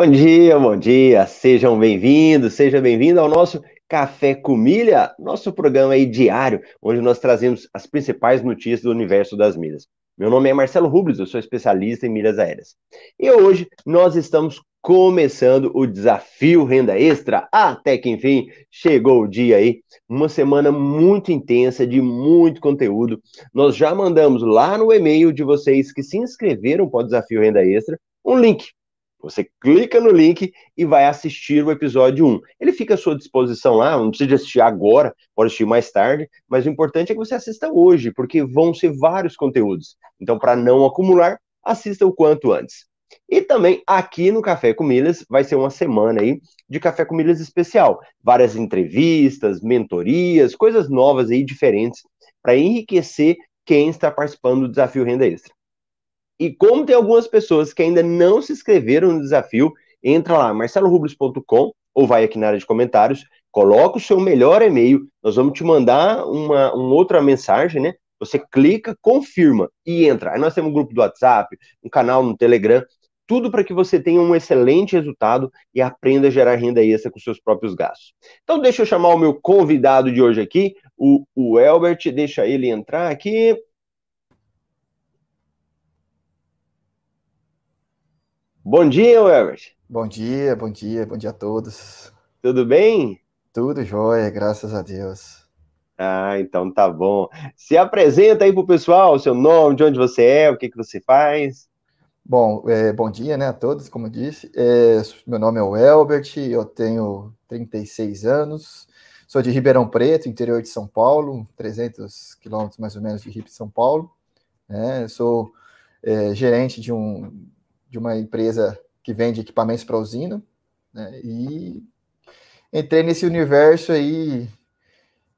Bom dia, bom dia, sejam bem-vindos, seja bem-vindo ao nosso Café com Milha, nosso programa aí diário, onde nós trazemos as principais notícias do universo das milhas. Meu nome é Marcelo Rubles, eu sou especialista em milhas aéreas. E hoje nós estamos começando o desafio renda extra. Até que enfim chegou o dia aí. Uma semana muito intensa de muito conteúdo. Nós já mandamos lá no e-mail de vocês que se inscreveram para o desafio renda extra um link você clica no link e vai assistir o episódio 1. Ele fica à sua disposição lá, não precisa assistir agora, pode assistir mais tarde, mas o importante é que você assista hoje, porque vão ser vários conteúdos. Então, para não acumular, assista o quanto antes. E também aqui no Café com Milhas vai ser uma semana aí de Café com Milhas especial. Várias entrevistas, mentorias, coisas novas aí, diferentes, para enriquecer quem está participando do Desafio Renda Extra. E como tem algumas pessoas que ainda não se inscreveram no desafio, entra lá, marcelorubles.com ou vai aqui na área de comentários, coloca o seu melhor e-mail, nós vamos te mandar uma, uma outra mensagem, né? Você clica, confirma e entra. Aí nós temos um grupo do WhatsApp, um canal no Telegram, tudo para que você tenha um excelente resultado e aprenda a gerar renda extra com seus próprios gastos. Então deixa eu chamar o meu convidado de hoje aqui, o, o Elbert, deixa ele entrar aqui. Bom dia, Herbert. Bom dia, bom dia, bom dia a todos. Tudo bem? Tudo jóia, graças a Deus. Ah, então tá bom. Se apresenta aí pro pessoal, o seu nome, de onde você é, o que, que você faz. Bom, é, bom dia, né, a todos, como eu disse. É, meu nome é o Elbert, eu tenho 36 anos, sou de Ribeirão Preto, interior de São Paulo, 300 quilômetros mais ou menos de Rio de São Paulo. Né, sou é, gerente de um de uma empresa que vende equipamentos para usina, né? E entrei nesse universo aí,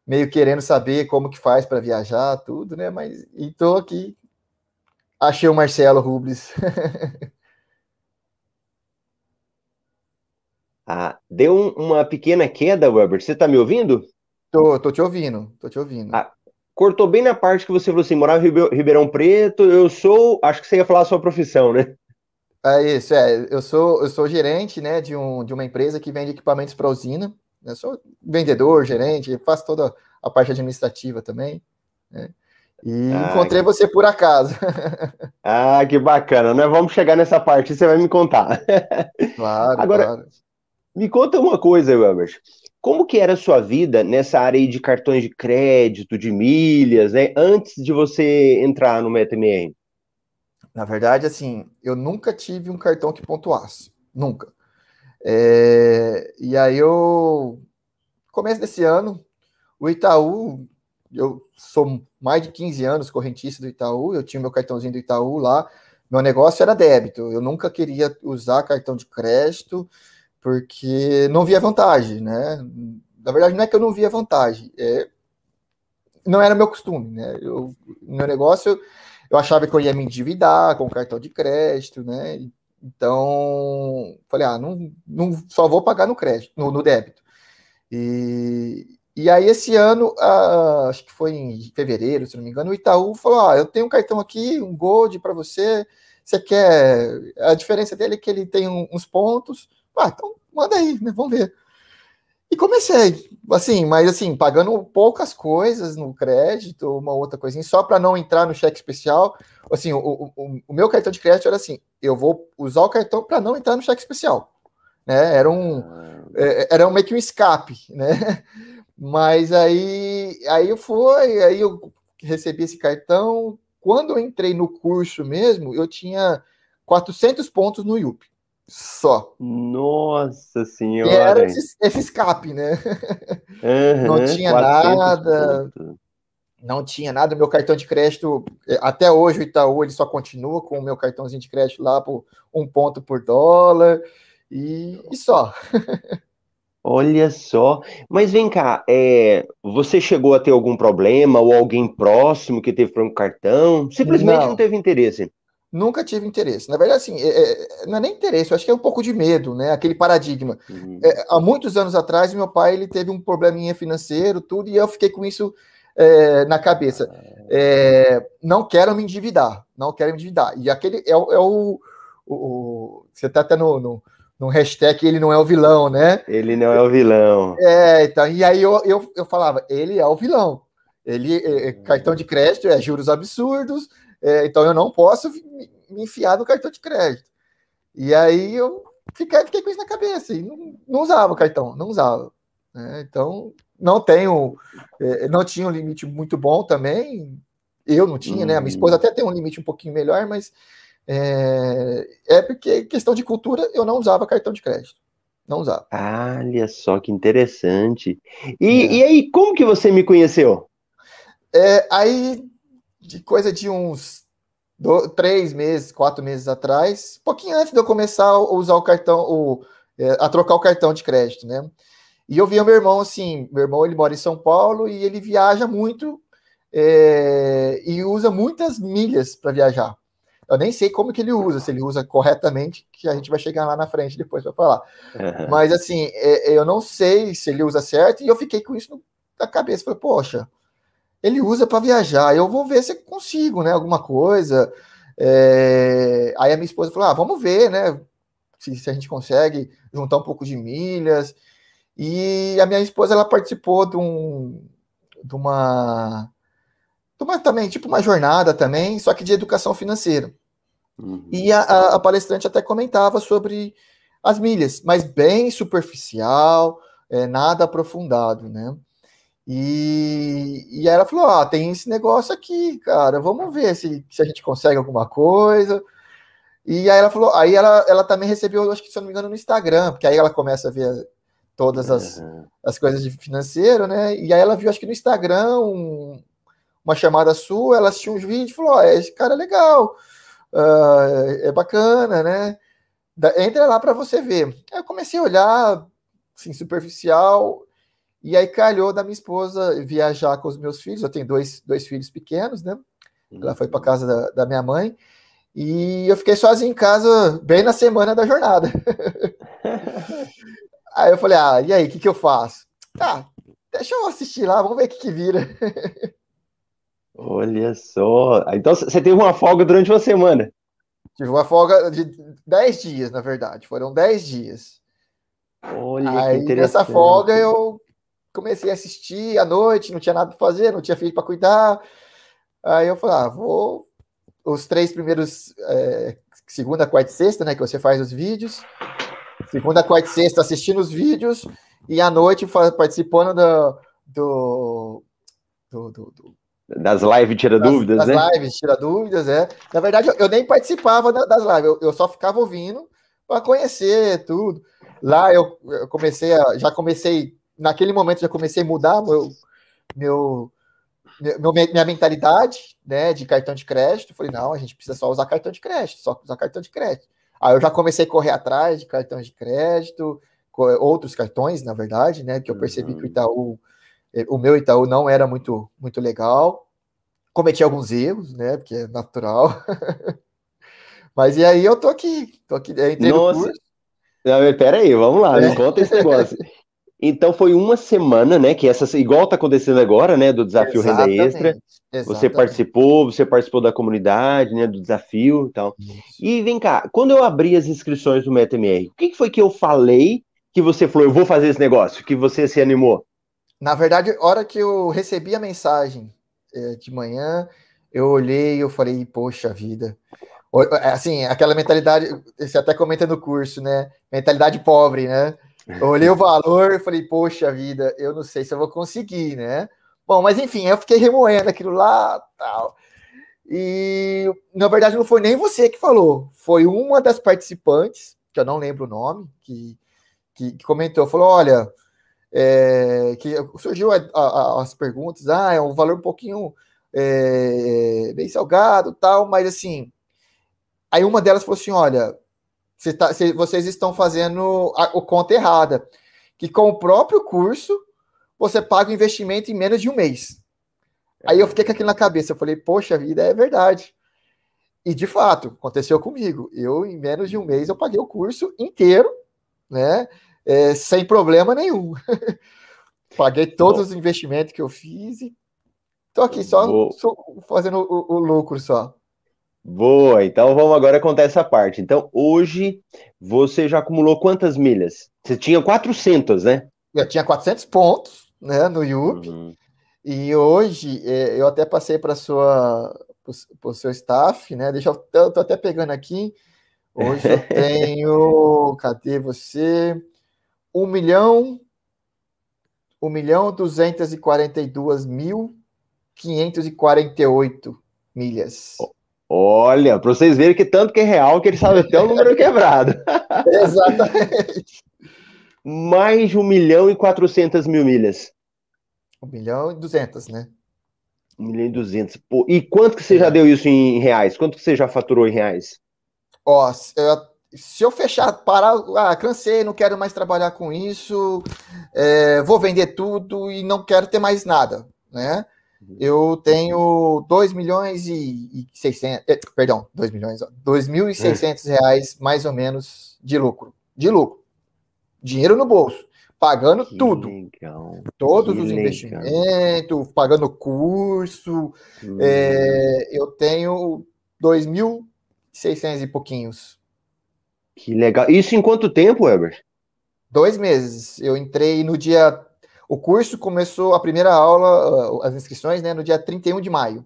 meio querendo saber como que faz para viajar, tudo, né? Mas estou aqui, achei o Marcelo Rubles. ah, deu um, uma pequena queda, Weber. Você está me ouvindo? Tô, tô te ouvindo, tô te ouvindo. Ah, cortou bem na parte que você falou assim, morava em Ribeirão Preto, eu sou, acho que você ia falar a sua profissão, né? É isso, é. Eu sou, eu sou gerente, né, de, um, de uma empresa que vende equipamentos para usina. Eu sou vendedor, gerente, faço toda a parte administrativa também. Né? E ah, encontrei que... você por acaso. ah, que bacana, né? Vamos chegar nessa parte, você vai me contar. Claro, Agora, claro. me conta uma coisa, Welbert. Como que era a sua vida nessa área de cartões de crédito, de milhas, né? Antes de você entrar no MetaMR? Na verdade, assim, eu nunca tive um cartão que pontuasse. Nunca. É, e aí eu. Começo desse ano, o Itaú, eu sou mais de 15 anos correntista do Itaú, eu tinha meu cartãozinho do Itaú lá, meu negócio era débito, eu nunca queria usar cartão de crédito, porque não via vantagem, né? Na verdade, não é que eu não via vantagem, é, não era meu costume, né? Eu, meu negócio eu achava que eu ia me endividar com cartão de crédito, né? Então, falei, ah, não, não só vou pagar no crédito, no, no débito. E, e aí, esse ano, ah, acho que foi em fevereiro, se não me engano, o Itaú falou: ah, eu tenho um cartão aqui, um Gold para você. Você quer. A diferença dele é que ele tem uns pontos. Ah, então manda aí, né? Vamos ver. E comecei, assim, mas assim, pagando poucas coisas no crédito, uma outra coisinha, só para não entrar no cheque especial. Assim, o, o, o, meu cartão de crédito era assim: eu vou usar o cartão para não entrar no cheque especial. Né? Era um é, era meio que um escape, né? Mas aí, aí eu fui, aí eu recebi esse cartão. Quando eu entrei no curso mesmo, eu tinha 400 pontos no IUP só. Nossa senhora! E era esse, esse escape, né? Uhum, não tinha nada. Não tinha nada. Meu cartão de crédito, eh, até hoje o Itaú ele só continua com o meu cartãozinho de crédito lá por um ponto por dólar e, e só. Olha só, mas vem cá, é, você chegou a ter algum problema ou alguém próximo que teve problema com cartão? Simplesmente não, não teve interesse? Nunca tive interesse. Na verdade, assim, é, é, não é nem interesse, eu acho que é um pouco de medo, né? Aquele paradigma. Uhum. É, há muitos anos atrás, meu pai ele teve um probleminha financeiro, tudo, e eu fiquei com isso é, na cabeça. É, não quero me endividar, não quero me endividar. E aquele é, é o, o, o, Você está até no, no, num hashtag ele não é o vilão, né? Ele não é o vilão. É, então, e aí eu, eu, eu falava, ele é o vilão. Ele é cartão de crédito é juros absurdos, é, então eu não posso me, enfiar no cartão de crédito. E aí eu fiquei, fiquei com isso na cabeça e não, não usava o cartão, não usava. Né? Então não tenho, é, não tinha um limite muito bom também. Eu não tinha, né? A minha esposa até tem um limite um pouquinho melhor, mas é, é porque questão de cultura eu não usava cartão de crédito. Não usava. Olha só que interessante. E, é. e aí, como que você me conheceu? É, aí, de coisa de uns do, três meses, quatro meses atrás, pouquinho antes de eu começar a usar o cartão, o, é, a trocar o cartão de crédito, né? E eu via meu irmão assim, meu irmão ele mora em São Paulo e ele viaja muito é, e usa muitas milhas para viajar. Eu nem sei como que ele usa, se ele usa corretamente, que a gente vai chegar lá na frente depois para falar. Uhum. Mas assim, é, eu não sei se ele usa certo, e eu fiquei com isso na cabeça. Falei, poxa, ele usa para viajar, eu vou ver se consigo, né? Alguma coisa. É... Aí a minha esposa falou: ah, vamos ver, né? Se, se, a gente consegue juntar um pouco de milhas. E a minha esposa ela participou de, um, de uma uma, também, tipo uma jornada também, só que de educação financeira. Uhum. E a, a, a, palestrante até comentava sobre as milhas, mas bem superficial, é, nada aprofundado, né? E, e ela falou: ah, tem esse negócio aqui, cara, vamos ver se, se a gente consegue alguma coisa. E aí ela falou, aí ela, ela também recebeu, acho que se eu não me engano, no Instagram, porque aí ela começa a ver todas as, uhum. as coisas de financeiro, né? E aí ela viu, acho que no Instagram, um, uma chamada sua, ela assistiu uns vídeos e falou: oh, esse cara é legal, uh, é bacana, né? Entra lá para você ver. Aí eu comecei a olhar, assim, superficial, e aí calhou da minha esposa viajar com os meus filhos. Eu tenho dois, dois filhos pequenos, né? Ela foi para uhum. casa da, da, minha mãe. E eu fiquei sozinho em casa, bem na semana da jornada. aí eu falei: ah, e aí, o que, que eu faço? Tá, deixa eu assistir lá, vamos ver o que, que vira. Olha só. Então você teve uma folga durante uma semana. Tive uma folga de 10 dias, na verdade. Foram 10 dias. Olha Aí, que interessante. Nessa folga eu comecei a assistir à noite, não tinha nada para fazer, não tinha filho para cuidar. Aí eu falei, ah, vou. Os três primeiros, é, segunda, quarta e sexta, né, que você faz os vídeos. Segunda, quarta e sexta assistindo os vídeos. E à noite participando do, do, do, do das lives tira das, dúvidas, das né? Das lives tira dúvidas, é. Na verdade, eu, eu nem participava das lives, eu, eu só ficava ouvindo para conhecer tudo. Lá eu, eu, comecei a, já comecei, naquele momento já comecei a mudar meu, meu, meu, minha mentalidade, né, de cartão de crédito. Falei, não, a gente precisa só usar cartão de crédito, só usar cartão de crédito. Aí eu já comecei a correr atrás de cartões de crédito, outros cartões, na verdade, né, que eu percebi uhum. que o Itaú o meu Itaú não era muito, muito legal. Cometi alguns erros, né? Porque é natural. Mas e aí eu tô aqui, tô aqui, entrei Nossa. no curso. Não, pera aí, vamos lá, é. me conta esse negócio. Então foi uma semana, né? Que essa igual tá acontecendo agora, né? Do desafio Exatamente. Renda Extra. Exatamente. Você participou, você participou da comunidade, né? Do desafio e tal. Isso. E vem cá, quando eu abri as inscrições do MetaMR, o que foi que eu falei que você falou, eu vou fazer esse negócio, que você se animou? Na verdade, hora que eu recebi a mensagem é, de manhã, eu olhei e eu falei, poxa vida. É, assim, aquela mentalidade, você até comenta no curso, né? Mentalidade pobre, né? Eu olhei o valor e falei, poxa vida, eu não sei se eu vou conseguir, né? Bom, mas enfim, eu fiquei remoendo aquilo lá, tal. E na verdade não foi nem você que falou, foi uma das participantes, que eu não lembro o nome, que, que, que comentou, falou: olha, é, que surgiu a, a, as perguntas, ah, é um valor um pouquinho é, bem salgado, tal, mas assim, aí uma delas falou assim, olha, você tá, vocês estão fazendo a, o conta errada, que com o próprio curso você paga o investimento em menos de um mês. Aí eu fiquei com aquilo na cabeça, eu falei, poxa vida, é verdade. E de fato, aconteceu comigo. Eu, em menos de um mês, eu paguei o curso inteiro, né? é, sem problema nenhum. Paguei todos Bom. os investimentos que eu fiz e tô aqui só, só fazendo o, o, lucro só. Boa, então vamos agora contar essa parte. Então, hoje você já acumulou quantas milhas? Você tinha 400, né? Eu tinha 400 pontos, né, no Yup. Uhum. E hoje é, eu até passei para sua para o seu staff, né? Deixa eu, eu tô até pegando aqui. Hoje eu tenho, cadê você? 1 milhão, 1 milhão 242 mil 548 milhas. Olha, para vocês verem que tanto que é real que ele sabe até o número quebrado. Exatamente. Mais de 1 milhão e 400 mil milhas. 1 milhão e 200, né? 1 milhão e 200. Pô, e quanto que você é. já deu isso em reais? Quanto que você já faturou em reais? Ó, se eu fechar, parar, ah, cansei, não quero mais trabalhar com isso, é, vou vender tudo e não quero ter mais nada, né? Eu tenho 2 milhões e, 600, eh, perdão, 2 milhões, 2.600 reais mais ou menos de lucro, de lucro, dinheiro no bolso, pagando que tudo, legal. todos que os legal. investimentos, pagando curso, hum. é, eu tenho 2.600 e pouquinhos que legal. Isso em quanto tempo, Weber? Dois meses. Eu entrei no dia. O curso começou a primeira aula, as inscrições, né, no dia 31 de maio.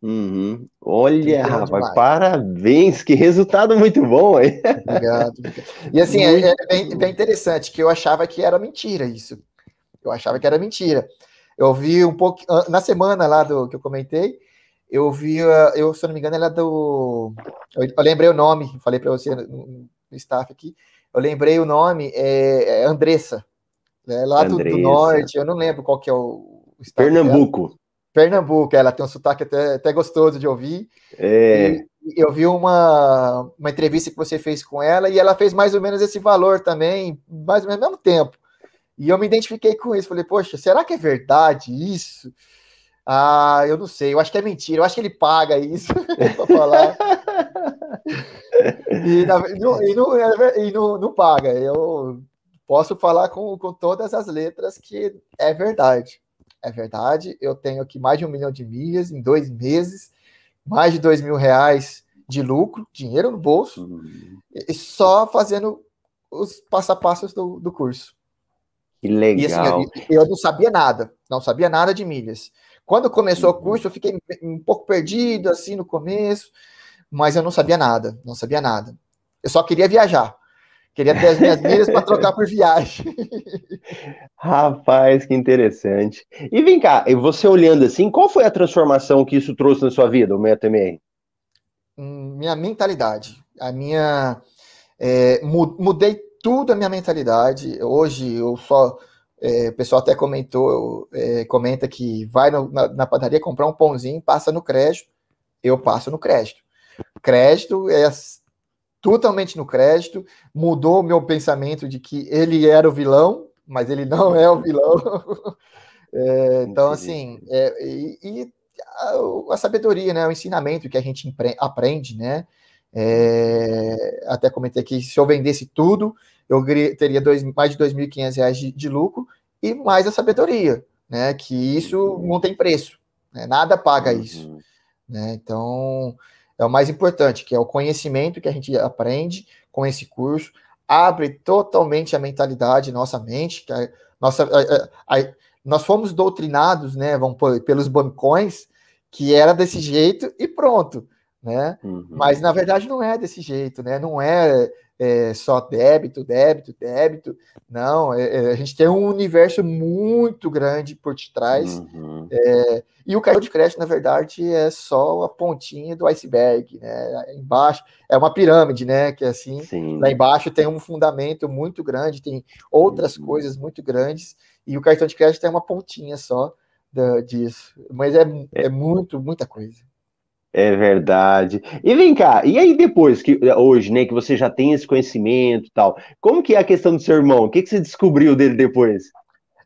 Uhum. Olha, rapaz, parabéns, que resultado muito bom, hein? Obrigado. E assim, é, é bem, bem, interessante, que eu achava que era mentira isso. Eu achava que era mentira. Eu vi um pouco, na semana lá do que eu comentei, eu vi, eu, se eu não me engano, ela é do. Eu, eu lembrei o nome, falei para você no, no, staff aqui. Eu lembrei o nome, é, é Andressa, né, lá do, do, norte, eu não lembro qual que é o, o Pernambuco. Dela. Pernambuco, ela tem um sotaque até, até gostoso de ouvir. É. E eu vi uma, uma entrevista que você fez com ela e ela fez mais ou menos esse valor também, mais ou menos ao mesmo tempo. E eu me identifiquei com isso. Falei, poxa, será que é verdade isso? Ah, eu não sei, eu acho que é mentira, eu acho que ele paga isso para falar. e, na, não, e, não, é e não, não paga. Eu posso falar com, com todas as letras que é verdade. É verdade, eu tenho aqui mais de um milhão de milhas em dois meses, mais de dois mil reais de lucro, dinheiro no bolso, e só fazendo os passo a passos do, do curso. Que legal. E assim, eu, não sabia nada, não sabia nada de milhas. Quando começou o uhum. curso, eu fiquei um pouco perdido, assim, no começo, mas eu não sabia nada, não sabia nada. Eu só queria viajar. Queria ter as minhas milhas para trocar por viagem. Rapaz, que interessante. E vem cá, você olhando assim, qual foi a transformação que isso trouxe na sua vida, o MetaMR? Hum, minha mentalidade. A minha. É, mudei tudo a minha mentalidade. Hoje eu só é, o pessoal até comentou, é, comenta que vai no, na, na, padaria comprar um pãozinho, passa no crédito. Eu passo no crédito. Crédito é totalmente no crédito. Mudou o meu pensamento de que ele era o vilão, mas ele não é o vilão. é, então, assim, é, e, e a, a, sabedoria, né, o ensinamento que a gente aprende, né? É, até comentei que se eu vendesse tudo, eu teria dois, mais de R$ 2.500 de, de lucro e mais a sabedoria, né? Que isso não tem preço, né? nada paga uhum. isso. Né? Então, é o mais importante, que é o conhecimento que a gente aprende com esse curso, abre totalmente a mentalidade, nossa mente, que a, nossa, a, a, nós fomos doutrinados, né, vamos por, pelos bancões, que era desse jeito e pronto, né? Uhum. Mas na verdade não é desse jeito, né? Não é é, só débito, débito, débito. Não, é, é, a gente tem um universo muito grande por detrás. Uhum. É, e o cartão de crédito, na verdade, é só a pontinha do iceberg, né? Embaixo é uma pirâmide, né? Que assim, Sim. lá embaixo tem um fundamento muito grande, tem outras uhum. coisas muito grandes, e o cartão de crédito é uma pontinha só da, disso. Mas é, é, é muito, muita coisa. É verdade. E vem cá, e aí depois que hoje, né, que você já tem esse conhecimento e tal, como que é a questão do seu irmão? O que, que você descobriu dele depois?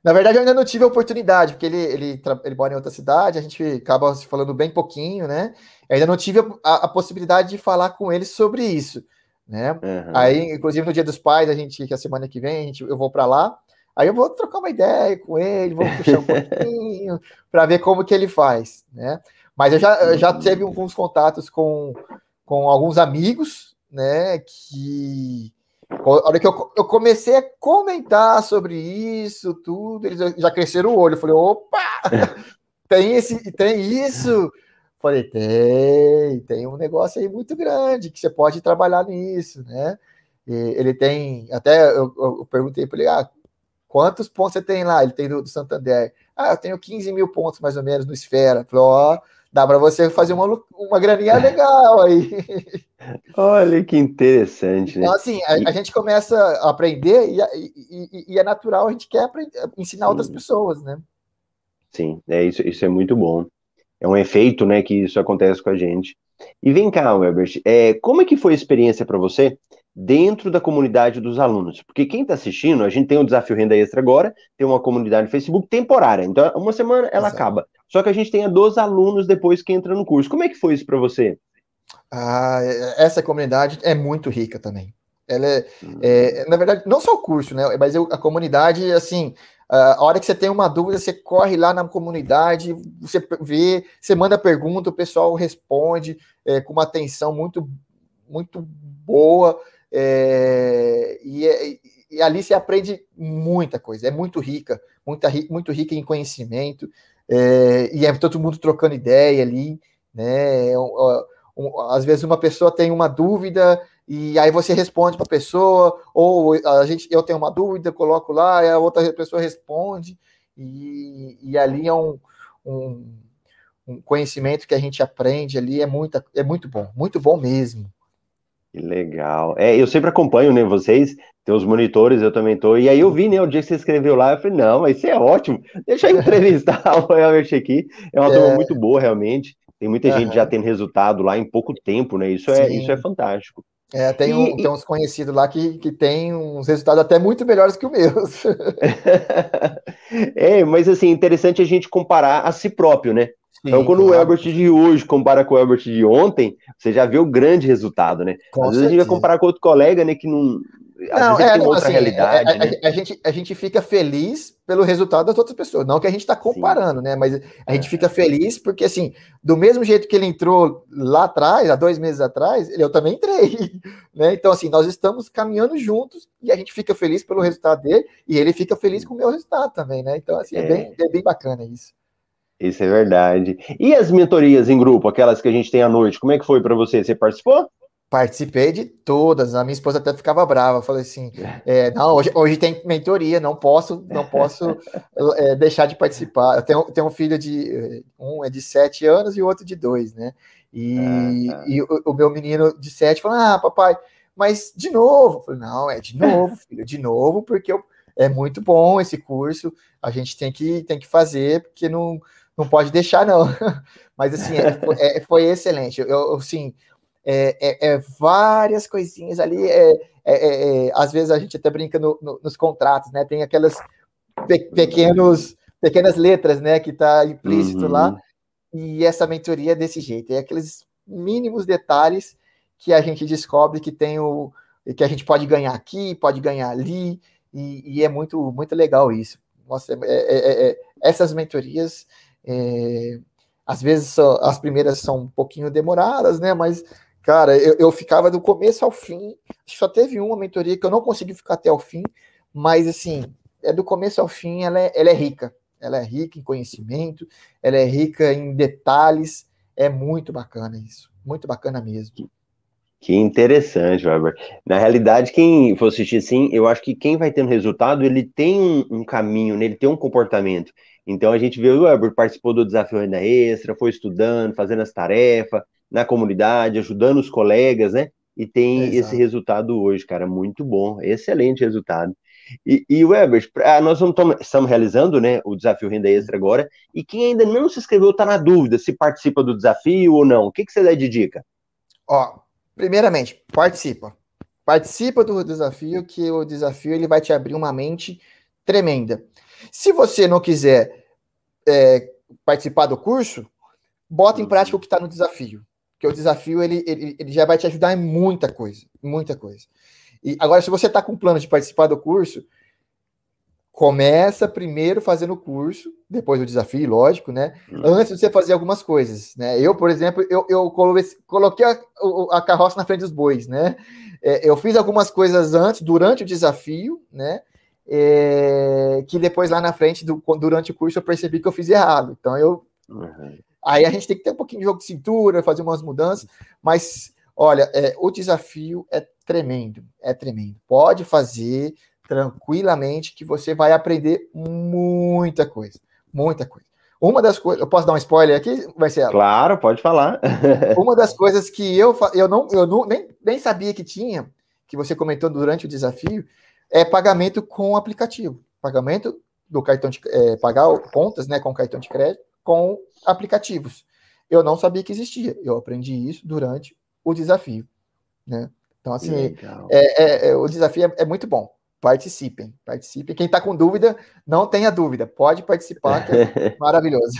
Na verdade, eu ainda não tive a oportunidade, porque ele, ele, ele mora em outra cidade, a gente acaba se falando bem pouquinho, né? Eu ainda não tive a, a, possibilidade de falar com ele sobre isso, né? Uhum. Aí, inclusive, no Dia dos Pais, a gente, que é a semana que vem, a gente, eu vou para lá, aí eu vou trocar uma ideia com ele, vou puxar um pouquinho, para ver como que ele faz, né? Mas eu já, eu já tive alguns contatos com, com alguns amigos, né, que a hora que eu, eu comecei a comentar sobre isso, tudo, eles já cresceram o olho. Eu falei, opa, tem, esse, tem isso. Falei, tem, tem um negócio aí muito grande que você pode trabalhar nisso, né? E ele tem, até eu, eu perguntei para ele, ah, quantos pontos você tem lá? Ele tem do, do, Santander. Ah, eu tenho 15 mil pontos mais ou menos no Esfera. Falei, ó, oh, dá para você fazer uma, uma graninha legal aí. Olha que interessante, né? Então, assim, a, a gente começa a aprender e, e, e, é natural, a gente quer aprender, ensinar Sim. outras pessoas, né? Sim, é, isso, isso é muito bom. É um efeito, né, que isso acontece com a gente. E vem cá, Welbert, é, como é que foi a experiência para você dentro da comunidade dos alunos? Porque quem está assistindo, a gente tem o Desafio Renda Extra agora, tem uma comunidade no Facebook temporária, então uma semana ela Exato. acaba. Só que a gente tem a dos alunos depois que entra no curso. Como é que foi isso para você? Ah, é, essa comunidade é muito rica também. Ela é, hum. é, na verdade, não só o curso, né? Mas eu, a comunidade, assim, a hora que você tem uma dúvida, você corre lá na comunidade, você vê, você manda pergunta, o pessoal responde é, com uma atenção muito, muito boa. É, e, é, e, ali você aprende muita coisa, é muito rica, muita, muito rica em conhecimento, é, e é todo mundo trocando ideia ali, né? É às vezes uma pessoa tem uma dúvida e aí você responde para a pessoa, ou a gente, eu tenho uma dúvida, coloco lá, e a outra pessoa responde, e, e ali é um, um, um, conhecimento que a gente aprende ali, é, muita, é muito bom, muito bom mesmo. Que legal. É, eu sempre acompanho, né, vocês, tem os monitores, eu também tô, e aí eu vi, né, o dia que você escreveu lá, eu falei, não, mas isso é ótimo, deixa eu entrevistar o Elmer aqui, é uma é... turma muito boa, realmente, tem muita uhum. gente já tendo resultado lá em pouco tempo, né? Isso é, isso é fantástico. É, tem, um, tem uns conhecidos lá que, que tem uns resultados até muito melhores que os meus. é, mas assim, interessante a gente comparar a si próprio, né? Sim, então, quando claro. o Herbert de hoje compara com o Herbert de ontem, você já vê o grande resultado, né? Com Às certeza. vezes a gente vai comparar com outro colega, né, que não, não, é, não, assim, realidade, a, né? a, a, gente, a gente fica feliz pelo resultado das outras pessoas, não que a gente está comparando, Sim. né? Mas a gente é. fica feliz porque, assim, do mesmo jeito que ele entrou lá atrás, há dois meses atrás, eu também entrei, né? Então, assim, nós estamos caminhando juntos e a gente fica feliz pelo resultado dele e ele fica feliz com o meu resultado também, né? Então, assim, é, é bem, é bem bacana isso. Isso é verdade. E as mentorias em grupo, aquelas que a gente tem à noite, como é que foi para você? Você participou? Participei de todas. A minha esposa até ficava brava. Falei assim: é, não, hoje, hoje tem mentoria, não posso, não posso é, deixar de participar. Eu tenho, tenho um filho de um é de sete anos e o outro de dois, né? E, ah, e o, o, meu menino de sete falou: Ah, papai, mas de novo. Eu falei, não, é de novo, filho, de novo, porque eu, é muito bom esse curso. A gente tem que, tem que fazer, porque não, não pode deixar, não. Mas assim, é, foi, é, excelente. Eu, assim, é, é, é, várias coisinhas ali. É, é, é, às vezes a gente até brinca no, no, nos contratos, né? Tem aquelas pe pequenos, pequenas letras, né? Que está implícito uhum. lá. E essa mentoria é desse jeito. É aqueles mínimos detalhes que a gente descobre que tem o que a gente pode ganhar aqui, pode ganhar ali, e, e é muito muito legal isso. Nossa, é, essas mentorias às vezes as primeiras são um pouquinho demoradas, né? Mas Cara, eu, eu ficava do começo ao fim. Só teve uma mentoria que eu não consegui ficar até o fim, mas assim, é do começo ao fim, ela é, ela é rica. Ela é rica em conhecimento, ela é rica em detalhes. É muito bacana isso. Muito bacana mesmo. Que interessante, Weber. Na realidade, quem for assistir assim, eu acho que quem vai tendo resultado, ele tem um, um caminho, né? ele tem um comportamento. Então a gente vê o Weber participou do desafio ainda extra, foi estudando, fazendo as tarefas, na comunidade, ajudando os colegas, né? E tem Exato. esse resultado hoje, cara, muito bom, excelente resultado. E, e Weber, nós estamos realizando né, o desafio Renda Extra agora, e quem ainda não se inscreveu está na dúvida se participa do desafio ou não. O que, que você dá de dica? Ó, primeiramente, participa. Participa do desafio, que o desafio ele vai te abrir uma mente tremenda. Se você não quiser é, participar do curso, bota em uhum. prática o que está no desafio que o desafio ele, ele, ele já vai te ajudar em muita coisa, muita coisa. E agora, se você está com plano de participar do curso, começa primeiro fazendo o curso, depois o desafio, lógico, né? Hum. Antes de você fazer algumas coisas, né? Eu, por exemplo, eu, eu coloquei a, a carroça na frente dos bois, né? É, eu fiz algumas coisas antes, durante o desafio, né? É, que depois lá na frente, do, durante o curso, eu percebi que eu fiz errado. Então eu. Uhum. Aí a gente tem que ter um pouquinho de jogo de cintura, fazer umas mudanças, mas olha, é, o desafio é tremendo, é tremendo. Pode fazer, tranquilamente que você vai aprender muita coisa, muita coisa. Uma das coisas, eu posso dar um spoiler aqui, vai ser Claro, pode falar. Uma das coisas que eu eu não eu não, nem, nem sabia que tinha, que você comentou durante o desafio, é pagamento com aplicativo. Pagamento do cartão de é, pagar contas, né, com cartão de crédito com aplicativos. Eu não sabia que existia. Eu aprendi isso durante o desafio, né? Então assim, é, é, é, o desafio é, é muito bom participem, participem. Quem está com dúvida, não tenha dúvida, pode participar, que é maravilhoso.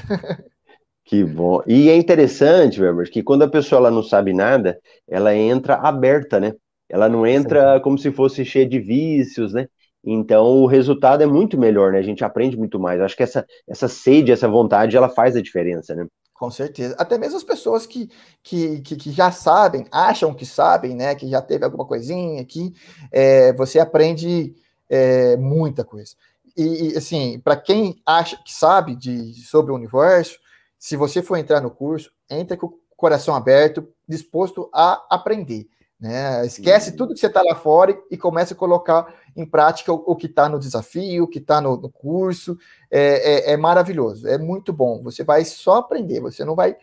Que bom. E é interessante, Weber, que quando a pessoa ela não sabe nada, ela entra aberta, né? Ela não entra Sim. como se fosse cheia de vícios, né? Então o resultado é muito melhor, né? A gente aprende muito mais. Acho que essa, essa sede, essa vontade, ela faz a diferença, né? Com certeza. Até mesmo as pessoas que, que, que, que, já sabem, acham que sabem, né? Que já teve alguma coisinha aqui, é, você aprende é, muita coisa. E, e assim, para quem acha que sabe de, sobre o universo, se você for entrar no curso, entre com o coração aberto, disposto a aprender. Né? Esquece tudo que você está lá fora e, começa a colocar em prática o, o que está no desafio, o que está no, no, curso. É, é, é, maravilhoso, é muito bom. Você vai só aprender, você não vai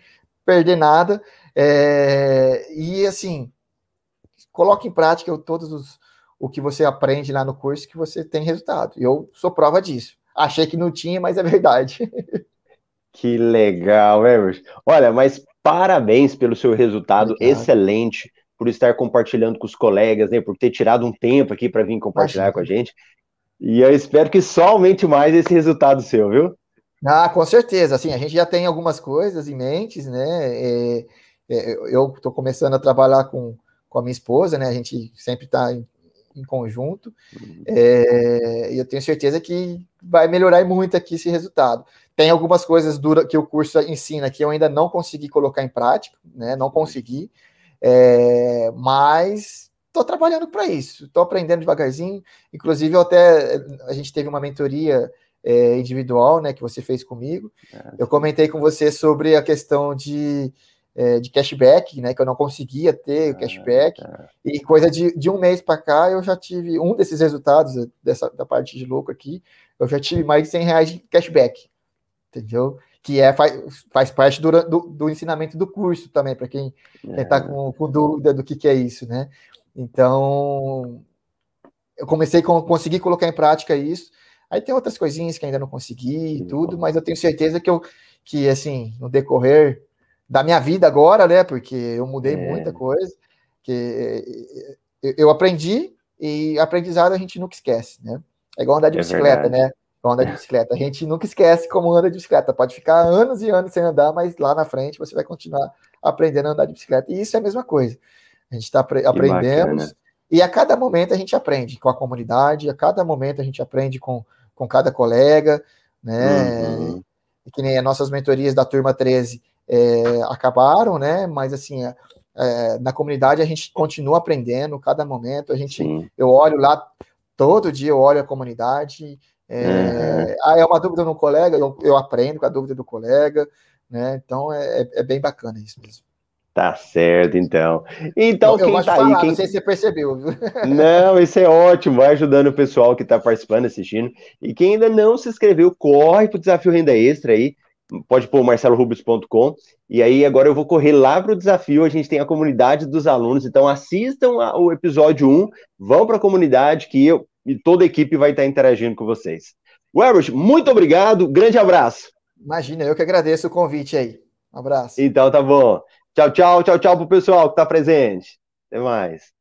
perder nada. É, e assim, coloque em prática todos os o que você aprende lá no curso que você tem resultado. Eu sou prova disso. Achei que não tinha, mas é verdade. Que legal, Emerson. Olha, mas parabéns pelo seu resultado Obrigado. excelente por estar compartilhando com os colegas, né, por ter tirado um tempo aqui para vir compartilhar com a gente. E eu espero que só aumente mais esse resultado seu, viu? Ah, com certeza. Assim, a gente já tem algumas coisas em mente, né? É, é, eu estou começando a trabalhar com, com a minha esposa, né? A gente sempre está em, em, conjunto. Uhum. É, e eu tenho certeza que vai melhorar muito aqui esse resultado. Tem algumas coisas dura, que o curso ensina que eu ainda não consegui colocar em prática, né? Não consegui. É, mas estou trabalhando para isso, estou aprendendo devagarzinho. Inclusive, eu até a gente teve uma mentoria é, individual, né, que você fez comigo. É. Eu comentei com você sobre a questão de, é, de cashback, né, que eu não conseguia ter o cashback. É. E coisa de, de um mês para cá, eu já tive um desses resultados dessa da parte de lucro aqui. Eu já tive mais de 100 reais de cashback, entendeu? Que é, faz, faz parte do, do, do ensinamento do curso também, para quem está com, com, dúvida do que, que é isso, né? Então, eu comecei com conseguir colocar em prática isso. Aí tem outras coisinhas que ainda não consegui e tudo, mas eu tenho certeza que eu, que assim, no decorrer da minha vida agora, né? Porque eu mudei é. muita coisa, que eu aprendi e aprendizado a gente nunca esquece, né? É igual andar de é bicicleta, verdade. né? Andar de bicicleta. A gente nunca esquece como anda de bicicleta. Pode ficar anos e anos sem andar, mas lá na frente você vai continuar aprendendo a andar de bicicleta. E isso é a mesma coisa. A gente está apre aprendendo. E a cada momento a gente aprende com a comunidade, a cada momento a gente aprende com, com cada colega, né? Uhum. Que nem as nossas mentorias da turma 13 é, acabaram, né? Mas assim, é, é, na comunidade a gente continua aprendendo cada momento. A gente, Sim. eu olho lá todo dia, eu olho a comunidade é, uhum. Ah, é uma dúvida no colega, eu, eu, aprendo com a dúvida do colega, né? Então é, é, é bem bacana isso mesmo. Tá certo, então. Então, eu, quem eu tá falar, aí. Quem... Não sei se você percebeu, viu? Não, isso é ótimo, vai ajudando o pessoal que está participando, assistindo. E quem ainda não se inscreveu, corre para o desafio Renda Extra aí. Pode pôr marcelorubens.com. E aí, agora eu vou correr lá para o desafio. A gente tem a comunidade dos alunos. Então, assistam o episódio 1, vão para a comunidade que eu, e toda a equipe vai estar interagindo com vocês. Werbert, muito obrigado, grande abraço. Imagina, eu que agradeço o convite aí. Um abraço. Então tá bom. Tchau, tchau, tchau, tchau pro pessoal que está presente. Até mais.